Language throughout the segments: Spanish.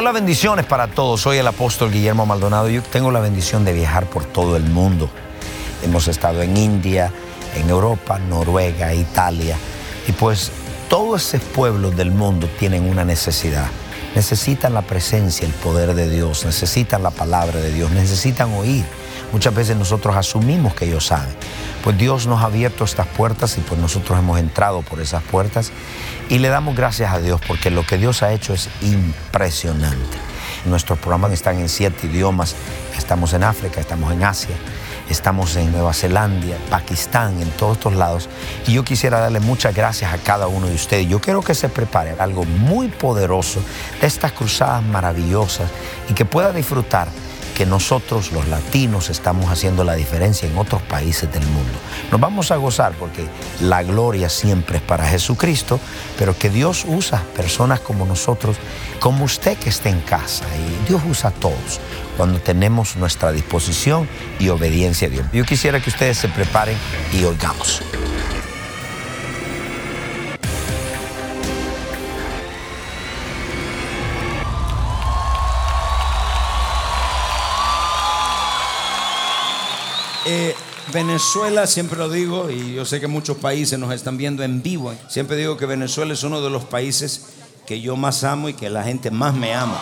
Hola, bendiciones para todos. Soy el apóstol Guillermo Maldonado. Yo tengo la bendición de viajar por todo el mundo. Hemos estado en India, en Europa, Noruega, Italia. Y pues todos esos pueblos del mundo tienen una necesidad. Necesitan la presencia, el poder de Dios, necesitan la palabra de Dios, necesitan oír. Muchas veces nosotros asumimos que ellos saben. Pues Dios nos ha abierto estas puertas y pues nosotros hemos entrado por esas puertas y le damos gracias a Dios porque lo que Dios ha hecho es impresionante. Nuestros programas están en siete idiomas. Estamos en África, estamos en Asia, estamos en Nueva Zelanda, Pakistán, en todos estos lados. Y yo quisiera darle muchas gracias a cada uno de ustedes. Yo quiero que se prepare algo muy poderoso de estas cruzadas maravillosas y que pueda disfrutar que nosotros los latinos estamos haciendo la diferencia en otros países del mundo. Nos vamos a gozar porque la gloria siempre es para Jesucristo, pero que Dios usa personas como nosotros, como usted que esté en casa, y Dios usa a todos cuando tenemos nuestra disposición y obediencia a Dios. Yo quisiera que ustedes se preparen y oigamos. Eh, Venezuela, siempre lo digo, y yo sé que muchos países nos están viendo en vivo. Siempre digo que Venezuela es uno de los países que yo más amo y que la gente más me ama.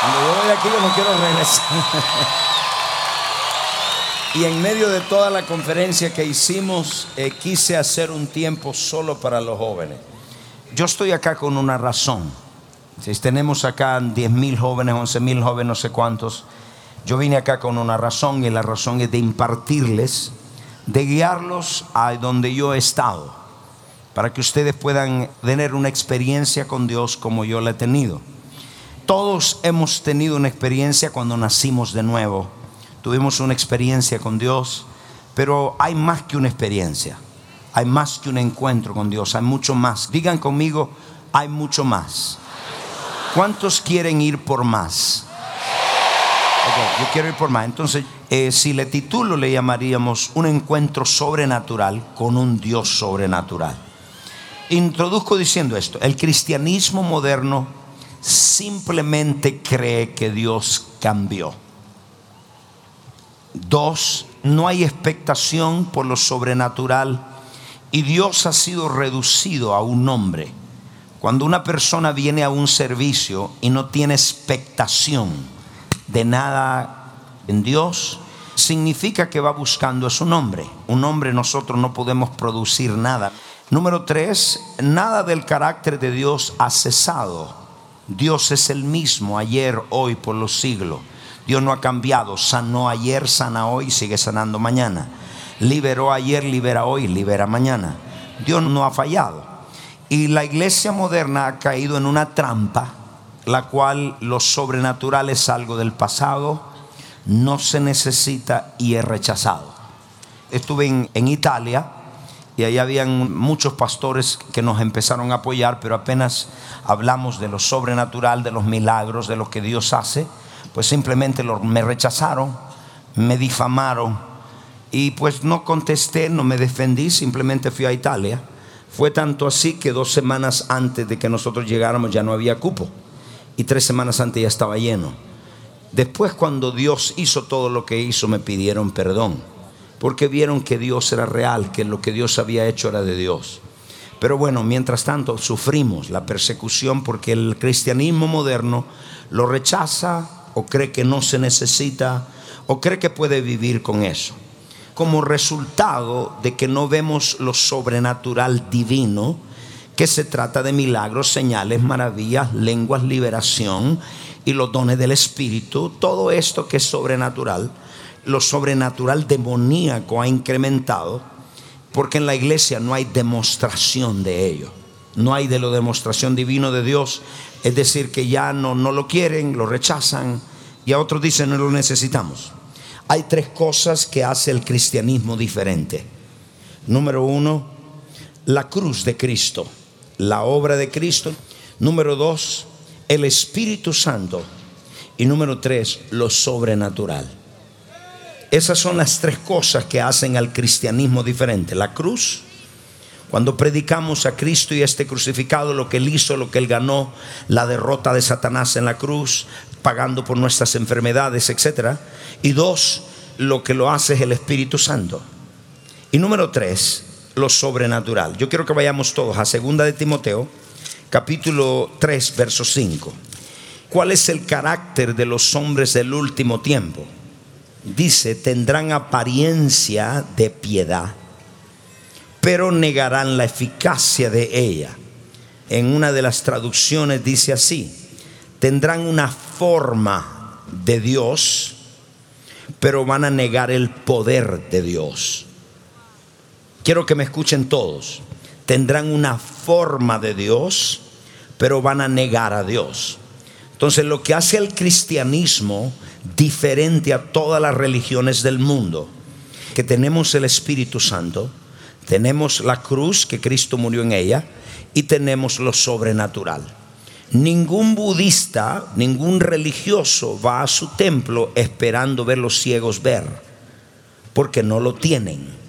Cuando yo voy aquí, yo no quiero regresar. y en medio de toda la conferencia que hicimos, eh, quise hacer un tiempo solo para los jóvenes. Yo estoy acá con una razón. Si tenemos acá 10 mil jóvenes, 11 mil jóvenes, no sé cuántos. Yo vine acá con una razón y la razón es de impartirles, de guiarlos a donde yo he estado, para que ustedes puedan tener una experiencia con Dios como yo la he tenido. Todos hemos tenido una experiencia cuando nacimos de nuevo. Tuvimos una experiencia con Dios, pero hay más que una experiencia. Hay más que un encuentro con Dios, hay mucho más. Digan conmigo, hay mucho más. ¿Cuántos quieren ir por más? Yo quiero ir por más. Entonces, eh, si le titulo, le llamaríamos un encuentro sobrenatural con un Dios sobrenatural. Introduzco diciendo esto, el cristianismo moderno simplemente cree que Dios cambió. Dos, no hay expectación por lo sobrenatural y Dios ha sido reducido a un nombre. Cuando una persona viene a un servicio y no tiene expectación, de nada en Dios, significa que va buscando su nombre. Un hombre nosotros no podemos producir nada. Número tres, nada del carácter de Dios ha cesado. Dios es el mismo ayer, hoy, por los siglos. Dios no ha cambiado. Sanó ayer, sana hoy, sigue sanando mañana. Liberó ayer, libera hoy, libera mañana. Dios no ha fallado. Y la iglesia moderna ha caído en una trampa la cual lo sobrenatural es algo del pasado, no se necesita y es rechazado. Estuve en, Italia y ahí habían muchos pastores que nos empezaron a apoyar, pero apenas hablamos de lo sobrenatural, de los milagros, de lo que Dios hace, pues simplemente me rechazaron, me difamaron y pues no contesté, no me defendí, simplemente fui a Italia. Fue tanto así que dos semanas antes de que nosotros llegáramos ya no había cupo y tres semanas antes ya estaba lleno. Después cuando Dios hizo todo lo que hizo me pidieron perdón, porque vieron que Dios era real, que lo que Dios había hecho era de Dios. Pero bueno, mientras tanto sufrimos la persecución porque el cristianismo moderno lo rechaza o cree que no se necesita o cree que puede vivir con eso. como resultado de que no vemos lo sobrenatural divino, que se trata de milagros, señales, maravillas, lenguas, liberación y los dones del Espíritu, todo esto que es sobrenatural, lo sobrenatural demoníaco ha incrementado, porque en la iglesia no hay demostración de ello, no hay de lo demostración divino de Dios, es decir, que ya no, no lo quieren, lo rechazan, y a otros dicen no lo necesitamos. Hay tres cosas que hace el cristianismo diferente. Número uno, la cruz de Cristo, la obra de Cristo. Número dos, el Espíritu Santo. Y número tres, lo sobrenatural. Esas son las tres cosas que hacen al cristianismo diferente. La cruz, cuando predicamos a Cristo y este crucificado, lo que Él hizo, lo que Él ganó, la derrota de Satanás en la cruz, pagando por nuestras enfermedades, etc. Y dos, lo que lo hace es el Espíritu Santo. Y número tres, lo sobrenatural. Yo quiero que vayamos todos a segunda de Timoteo, capítulo 3, verso 5. ¿Cuál es el carácter de los hombres del último tiempo? Dice, tendrán apariencia de piedad, pero negarán la eficacia de ella. En una de las traducciones dice así, tendrán una forma de Dios, pero van a negar el poder de Dios. Quiero que me escuchen todos. Tendrán una forma de Dios, pero van a negar a Dios. Entonces lo que hace al cristianismo diferente a todas las religiones del mundo, que tenemos el Espíritu Santo, tenemos la cruz que Cristo murió en ella y tenemos lo sobrenatural. Ningún budista, ningún religioso va a su templo esperando ver los ciegos ver, porque no lo tienen.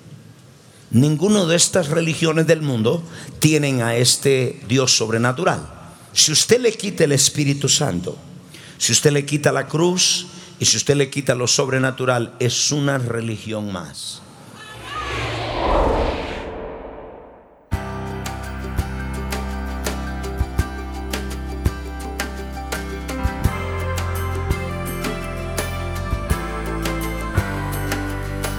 Ninguno de estas religiones del mundo tienen a este Dios sobrenatural. Si usted le quita el Espíritu Santo, si usted le quita la cruz y si usted le quita lo sobrenatural, es una religión más.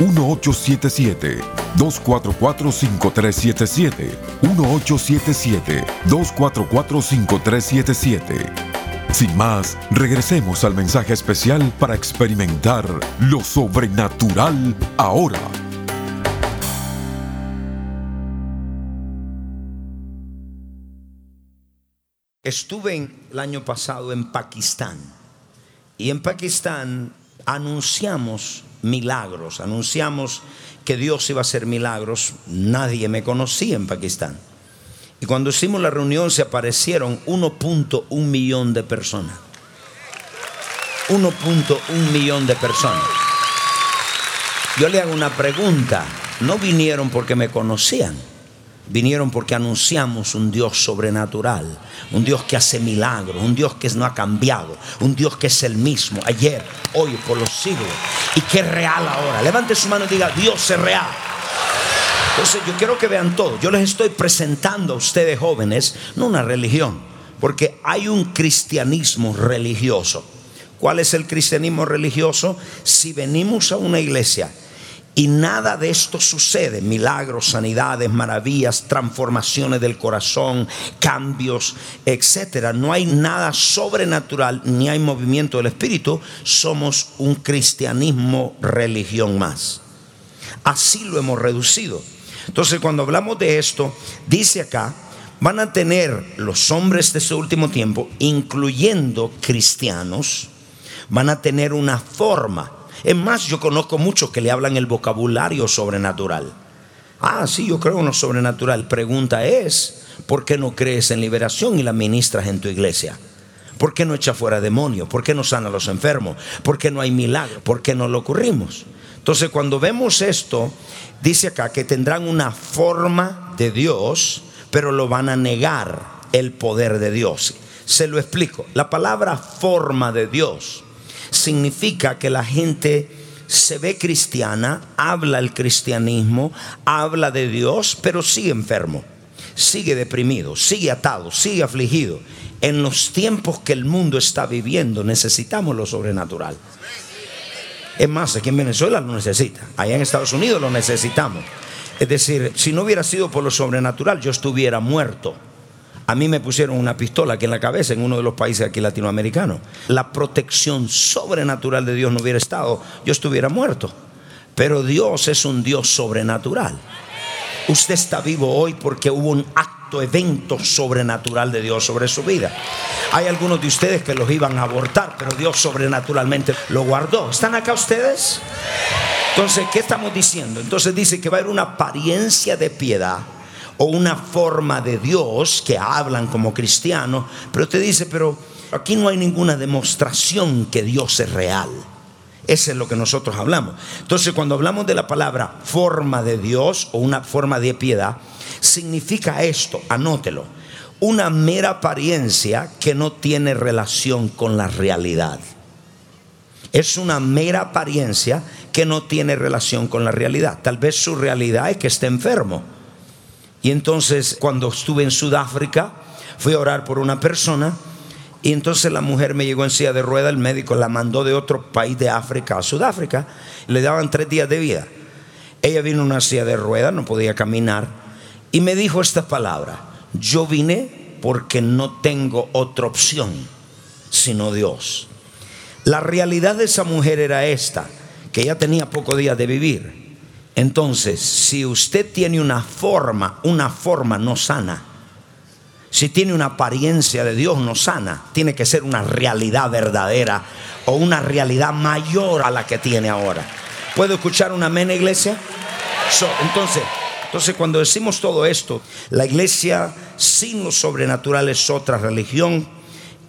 1877-244-5377. 1877-244-5377. Sin más, regresemos al mensaje especial para experimentar lo sobrenatural ahora. Estuve el año pasado en Pakistán y en Pakistán anunciamos milagros, anunciamos que Dios iba a hacer milagros, nadie me conocía en Pakistán. Y cuando hicimos la reunión se aparecieron 1.1 millón de personas. 1.1 millón de personas. Yo le hago una pregunta, no vinieron porque me conocían vinieron porque anunciamos un Dios sobrenatural, un Dios que hace milagros, un Dios que no ha cambiado, un Dios que es el mismo ayer, hoy, por los siglos y que es real ahora. Levante su mano y diga, Dios es real. Entonces yo quiero que vean todo. Yo les estoy presentando a ustedes jóvenes, no una religión, porque hay un cristianismo religioso. ¿Cuál es el cristianismo religioso? Si venimos a una iglesia y nada de esto sucede. Milagros, sanidades, maravillas, transformaciones del corazón, cambios, etcétera. No hay nada sobrenatural ni hay movimiento del espíritu. Somos un cristianismo religión más. Así lo hemos reducido. Entonces, cuando hablamos de esto, dice acá, van a tener los hombres de este último tiempo, incluyendo cristianos, van a tener una forma es más, yo conozco muchos que le hablan el vocabulario sobrenatural. Ah, sí, yo creo en lo sobrenatural. Pregunta es, ¿por qué no crees en liberación y la ministras en tu iglesia? ¿Por qué no echa fuera demonios? ¿Por qué no sana a los enfermos? ¿Por qué no hay milagro? ¿Por qué no lo ocurrimos? Entonces cuando vemos esto, dice acá que tendrán una forma de Dios, pero lo van a negar el poder de Dios. Se lo explico. La palabra forma de Dios significa que la gente se ve cristiana, habla el cristianismo, habla de Dios, pero sigue enfermo, sigue deprimido, sigue atado, sigue afligido. En los tiempos que el mundo está viviendo necesitamos lo sobrenatural. Es más, aquí en Venezuela lo necesita, allá en Estados Unidos lo necesitamos. Es decir, si no hubiera sido por lo sobrenatural, yo estuviera muerto. A mí me pusieron una pistola aquí en la cabeza en uno de los países aquí latinoamericanos. La protección sobrenatural de Dios no hubiera estado, yo estuviera muerto. Pero Dios es un Dios sobrenatural. Usted está vivo hoy porque hubo un acto, evento sobrenatural de Dios sobre su vida. Hay algunos de ustedes que los iban a abortar, pero Dios sobrenaturalmente lo guardó. ¿Están acá ustedes? Entonces, ¿qué estamos diciendo? Entonces dice que va a haber una apariencia de piedad o una forma de Dios que hablan como cristianos, pero te dice, pero aquí no hay ninguna demostración que Dios es real. Eso es lo que nosotros hablamos. Entonces, cuando hablamos de la palabra forma de Dios o una forma de piedad, significa esto, anótelo, una mera apariencia que no tiene relación con la realidad. Es una mera apariencia que no tiene relación con la realidad. Tal vez su realidad es que esté enfermo y entonces cuando estuve en Sudáfrica, fui a orar por una persona y entonces la mujer me llegó en silla de rueda, el médico la mandó de otro país de África a Sudáfrica, le daban tres días de vida. Ella vino en una silla de rueda, no podía caminar, y me dijo esta palabra, yo vine porque no tengo otra opción sino Dios. La realidad de esa mujer era esta, que ella tenía pocos días de vivir entonces, si usted tiene una forma, una forma no sana, si tiene una apariencia de Dios no sana, tiene que ser una realidad verdadera o una realidad mayor a la que tiene ahora. ¿Puedo escuchar una amén, iglesia? entonces, entonces, cuando decimos todo esto, la iglesia sin lo sobrenatural es otra religión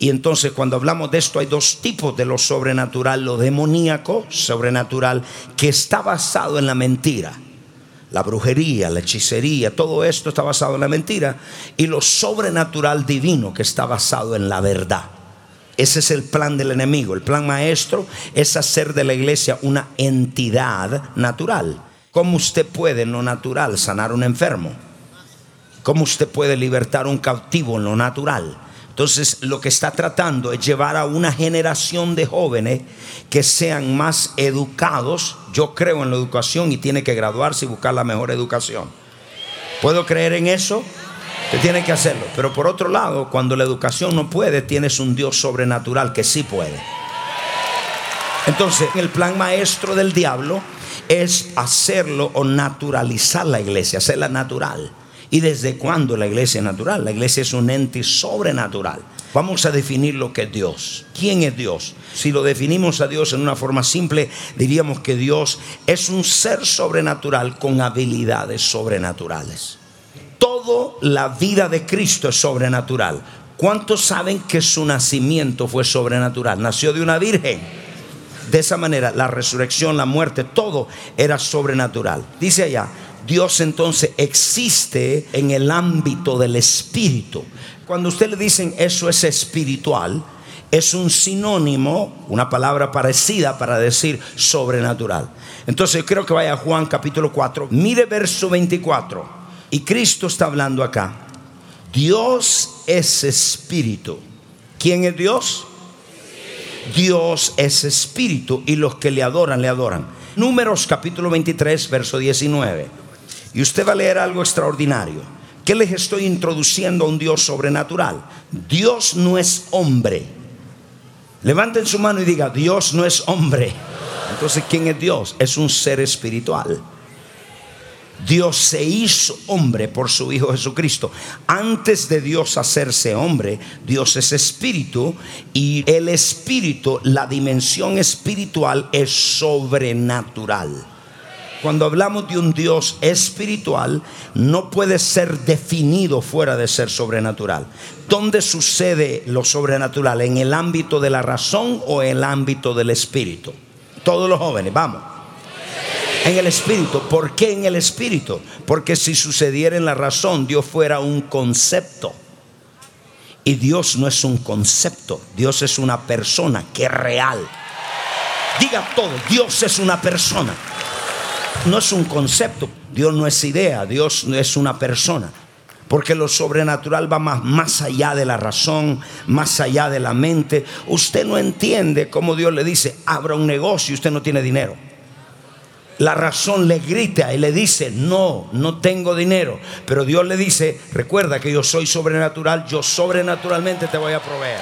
y entonces cuando hablamos de esto hay dos tipos de lo sobrenatural, lo demoníaco, sobrenatural, que está basado en la mentira. La brujería, la hechicería, todo esto está basado en la mentira. Y lo sobrenatural divino que está basado en la verdad. Ese es el plan del enemigo. El plan maestro es hacer de la iglesia una entidad natural. ¿Cómo usted puede en lo natural sanar a un enfermo? ¿Cómo usted puede libertar a un cautivo en lo natural? Entonces lo que está tratando es llevar a una generación de jóvenes que sean más educados. Yo creo en la educación y tiene que graduarse y buscar la mejor educación. ¿Puedo creer en eso? Usted tiene que hacerlo. Pero por otro lado, cuando la educación no puede, tienes un Dios sobrenatural que sí puede. Entonces, el plan maestro del diablo es hacerlo o naturalizar la iglesia, hacerla natural. ¿Y desde cuándo la iglesia es natural? La iglesia es un ente sobrenatural. Vamos a definir lo que es Dios. ¿Quién es Dios? Si lo definimos a Dios en una forma simple, diríamos que Dios es un ser sobrenatural con habilidades sobrenaturales. Toda la vida de Cristo es sobrenatural. ¿Cuántos saben que su nacimiento fue sobrenatural? Nació de una virgen. De esa manera, la resurrección, la muerte, todo era sobrenatural. Dice allá, Dios entonces existe en el ámbito del espíritu. Cuando usted le dicen eso es espiritual, es un sinónimo, una palabra parecida para decir sobrenatural. Entonces creo que vaya a Juan capítulo 4, mire verso 24. Y Cristo está hablando acá. Dios es espíritu. ¿Quién es Dios? Dios es espíritu y los que le adoran, le adoran. Números capítulo 23, verso 19. Y usted va a leer algo extraordinario. ¿Qué les estoy introduciendo a un Dios sobrenatural? Dios no es hombre. Levanten su mano y diga, Dios no es hombre. Entonces, ¿quién es Dios? Es un ser espiritual. Dios se hizo hombre por su Hijo Jesucristo. Antes de Dios hacerse hombre, Dios es espíritu y el espíritu, la dimensión espiritual es sobrenatural. Cuando hablamos de un Dios espiritual, no puede ser definido fuera de ser sobrenatural. ¿Dónde sucede lo sobrenatural? ¿En el ámbito de la razón o en el ámbito del espíritu? Todos los jóvenes, vamos. En el espíritu. ¿Por qué en el espíritu? Porque si sucediera en la razón, Dios fuera un concepto. Y Dios no es un concepto, Dios es una persona que es real. Diga todo, Dios es una persona. No es un concepto, Dios no es idea, Dios no es una persona. Porque lo sobrenatural va más, más allá de la razón, más allá de la mente. Usted no entiende cómo Dios le dice, abra un negocio y usted no tiene dinero. La razón le grita y le dice, no, no tengo dinero. Pero Dios le dice, recuerda que yo soy sobrenatural, yo sobrenaturalmente te voy a proveer.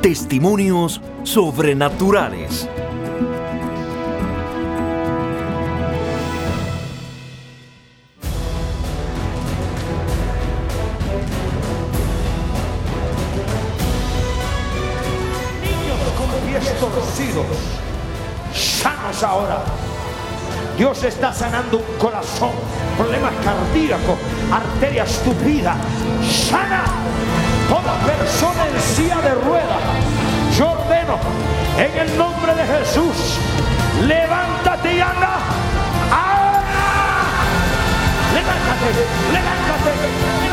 testimonios sobrenaturales. Sanos ahora. Dios está sanando un corazón, problemas cardíacos, arterias tupidas. Sana toda persona en silla de ruedas. Yo ordeno en el nombre de Jesús, levántate y anda. Ahora. Levántate, levántate.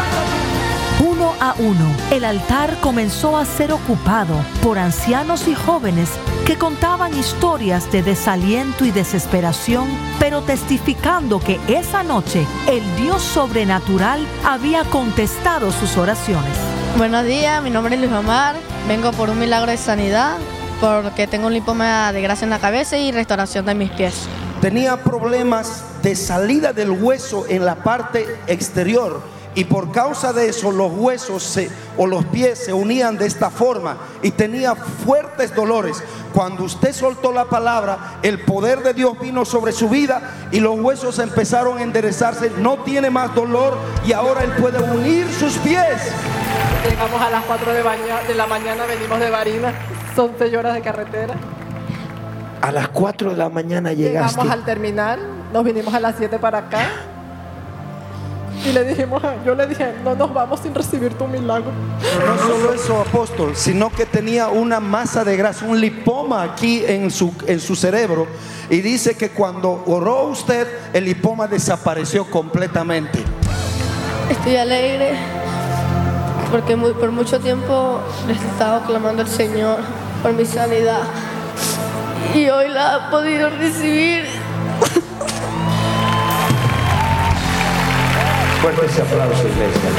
Uno a uno, el altar comenzó a ser ocupado por ancianos y jóvenes que contaban historias de desaliento y desesperación, pero testificando que esa noche el Dios sobrenatural había contestado sus oraciones. Buenos días, mi nombre es Luis Omar. Vengo por un milagro de sanidad, porque tengo un lipoma de grasa en la cabeza y restauración de mis pies. tenía problemas de salida del hueso en la parte exterior y por causa de eso los huesos se- o los pies se unían de esta forma y tenía fuertes dolores. Cuando usted soltó la palabra, el poder de Dios vino sobre su vida y los huesos empezaron a enderezarse. No tiene más dolor y ahora él puede unir sus pies. Llegamos a las 4 de, baña- de la mañana, venimos de Barinas, son 6 horas de carretera. A las 4 de la mañana llegaste. Llegamos al terminal, nos vinimos a las 7 para acá. Y le dijimos, yo le dije, no nos vamos sin recibir tu milagro. No solo eso, apóstol, sino que tenía una masa de grasa, un lipoma aquí en su, en su cerebro. Y dice que cuando oró usted, el lipoma desapareció completamente. Estoy alegre porque muy- por mucho tiempo les he estado clamando al Señor por mi sanidad y hoy la he podido recibir. Fuerte ese aplauso, iglesia.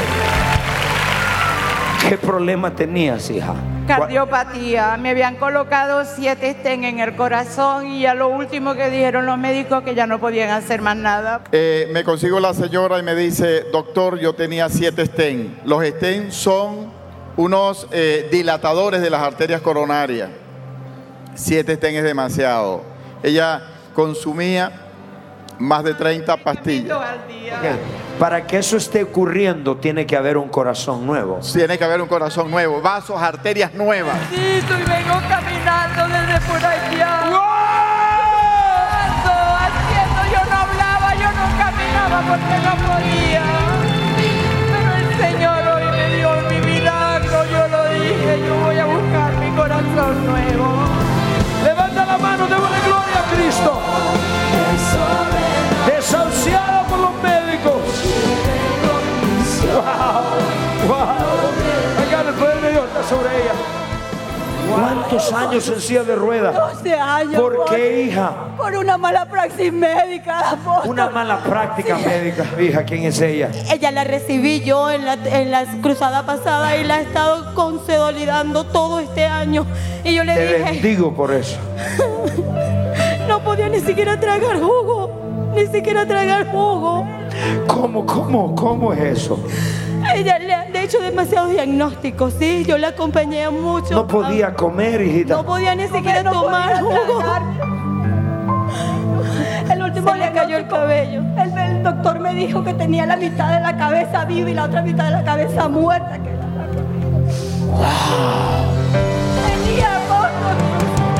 ¿Qué problema tenías, hija? Cardiopatía. Me habían colocado siete estén en el corazón y a lo último que dijeron los médicos que ya no podían hacer más nada. Eh, me consigo la señora y me dice, doctor, yo tenía siete stents. Los stents son unos eh, dilatadores de las arterias coronarias. Siete stents es demasiado. Ella consumía más de 30 pastillas. Para que eso esté ocurriendo, tiene que haber un corazón nuevo. Tiene que haber un corazón nuevo, vasos, arterias nuevas. Sí, y vengo caminando desde por allá. Ando ¿Cuántos años en silla de ruedas? 12 años. ¿Por qué, hija? Por una mala praxis médica, apóstol. Una mala práctica médica. Hija, ¿quién es ella? Ella la recibí yo en la, en la cruzada pasada y la he estado consolidando todo este año. Y yo le Te dije, bendigo por eso. no podía ni siquiera tragar jugo. Ni siquiera tragar jugo. ¿Cómo, cómo, cómo es eso? Ella hecho demasiados diagnósticos, sí. Yo la acompañé mucho. No podía comer, hijita. No podía ni siquiera tomar jugo. El último Se le cayó el cabello. El, el doctor me dijo que tenía la mitad de la cabeza viva y la otra mitad de la cabeza muerta. Que Tenía apóstol,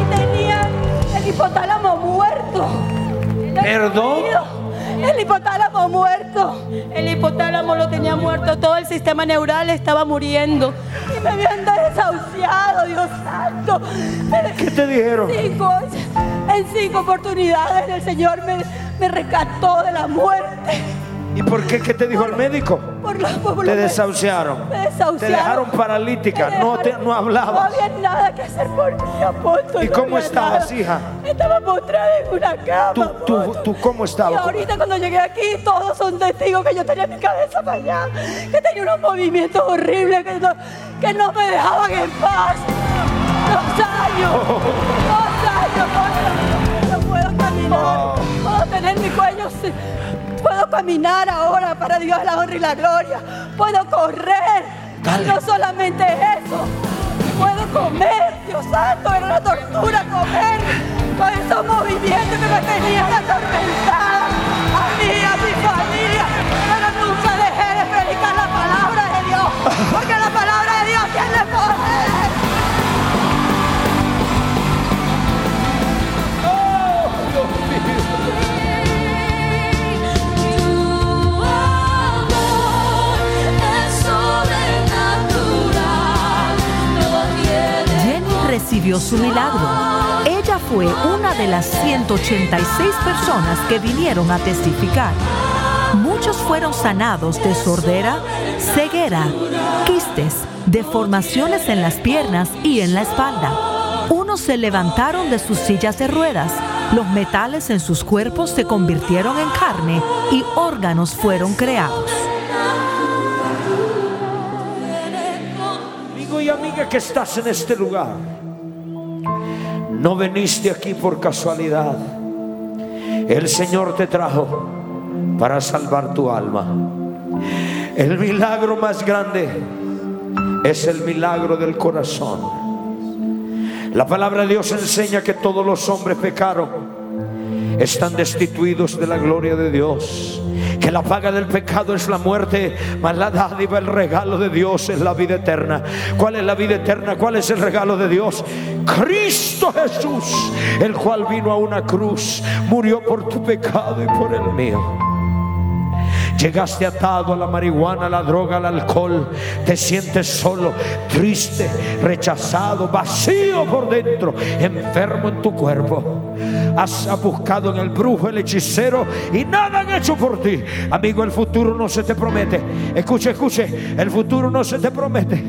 y tenía el hipotálamo muerto. ¿Perdón? El hipotálamo muerto. El hipotálamo lo tenía muerto. Todo el sistema neural estaba muriendo. Y me habían desahuciado, Dios santo. ¿Qué te dijeron? Cinco, en cinco oportunidades el Señor me, me rescató de la muerte. ¿Y por qué? ¿Qué te dijo el médico? Por lo- por Te desahuciaron. Me desahuciaron. Te dejaron paralítica. Me No, te, no hablabas. No había nada que hacer por mí, apóstol. ¿Y no cómo estabas, nada. hija? Estaba postrada en una cama. ¿Tú, tú, tú cómo Y estabas? ahorita cuando llegué aquí, todos son testigos que yo tenía mi cabeza para allá, que tenía unos movimientos horribles que no, que no me dejaban en paz. Dos años, dos años, no, no puedo caminar, puedo tener mi cuello, puedo caminar ahora para Dios la honra y la gloria, puedo correr, no solamente eso, puedo comer, Dios santo, era una tortura comer. Con esos movimientos que me tenían atormentada a mí, a mi familia, pero nunca dejé de predicar la palabra de Dios, su milagro. Ella fue una de las 186 personas que vinieron a testificar. Muchos fueron sanados de sordera, ceguera, quistes, deformaciones en las piernas y en la espalda. Unos se levantaron de sus sillas de ruedas, los metales en sus cuerpos se convirtieron en carne y órganos fueron creados. Amigo y amiga que estás en este lugar, no veniste aquí por casualidad. El Señor te trajo para salvar tu alma. El milagro más grande es el milagro del corazón. La palabra de Dios enseña que todos los hombres pecaron, están destituidos de la gloria de Dios. Que la paga del pecado es la muerte, mas la dádiva, el regalo de Dios es la vida eterna. ¿Cuál es la vida eterna? ¿Cuál es el regalo de Dios? Cristo Jesús, el cual vino a una cruz, murió por tu pecado y por el mío. Llegaste atado a la marihuana, a la droga, al alcohol. Te sientes solo, triste, rechazado, vacío por dentro, enfermo en tu cuerpo. Has buscado en el brujo, el hechicero y nada han hecho por ti. Amigo, el futuro no se te promete. Escuche, escuche, el futuro no se te promete.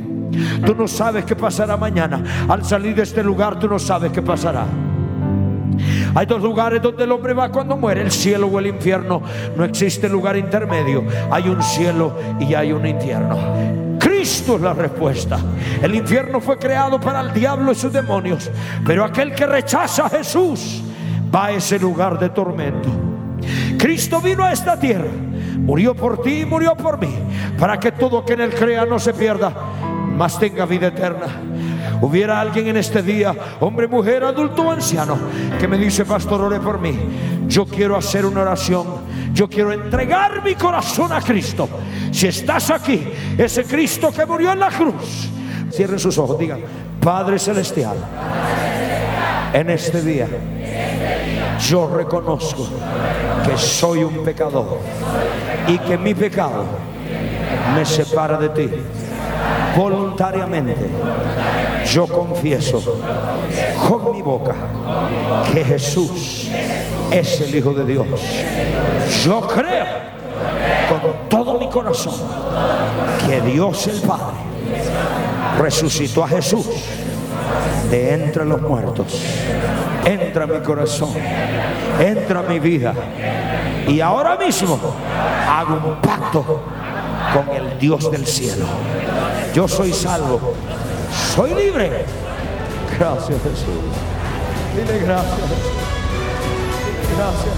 Tú no sabes qué pasará mañana. Al salir de este lugar, tú no sabes qué pasará. Hay dos lugares donde el hombre va cuando muere, el cielo o el infierno. No existe lugar intermedio. Hay un cielo y hay un infierno. Cristo es la respuesta. El infierno fue creado para el diablo y sus demonios. Pero aquel que rechaza a Jesús va a ese lugar de tormento. Cristo vino a esta tierra, murió por ti y murió por mí, para que todo que en él crea no se pierda, mas tenga vida eterna. Hubiera alguien en este día, hombre, mujer, adulto o anciano, que me dice, pastor, ore por mí. Yo quiero hacer una oración. Yo quiero entregar mi corazón a Cristo. Si estás aquí, ese Cristo que murió en la cruz, cierren sus ojos, digan, Padre Celestial, en este día yo reconozco que soy un pecador y que mi pecado me separa de ti. Voluntariamente yo confieso con mi boca que Jesús es el Hijo de Dios. Yo creo con todo mi corazón que Dios el Padre resucitó a Jesús de entre los muertos. Entra a mi corazón, entra a mi vida. Y ahora mismo hago un pacto con el Dios del cielo. Yo soy salvo, soy libre. Gracias Jesús. Dile gracias. Gracias.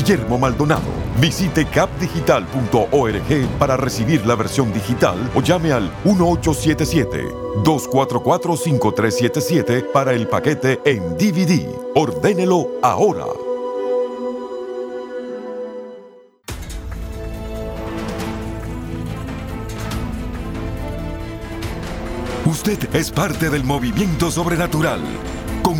Guillermo Maldonado. Visite capdigital.org para recibir la versión digital o llame al 1877-244-5377 para el paquete en DVD. Ordénelo ahora. Usted es parte del movimiento sobrenatural.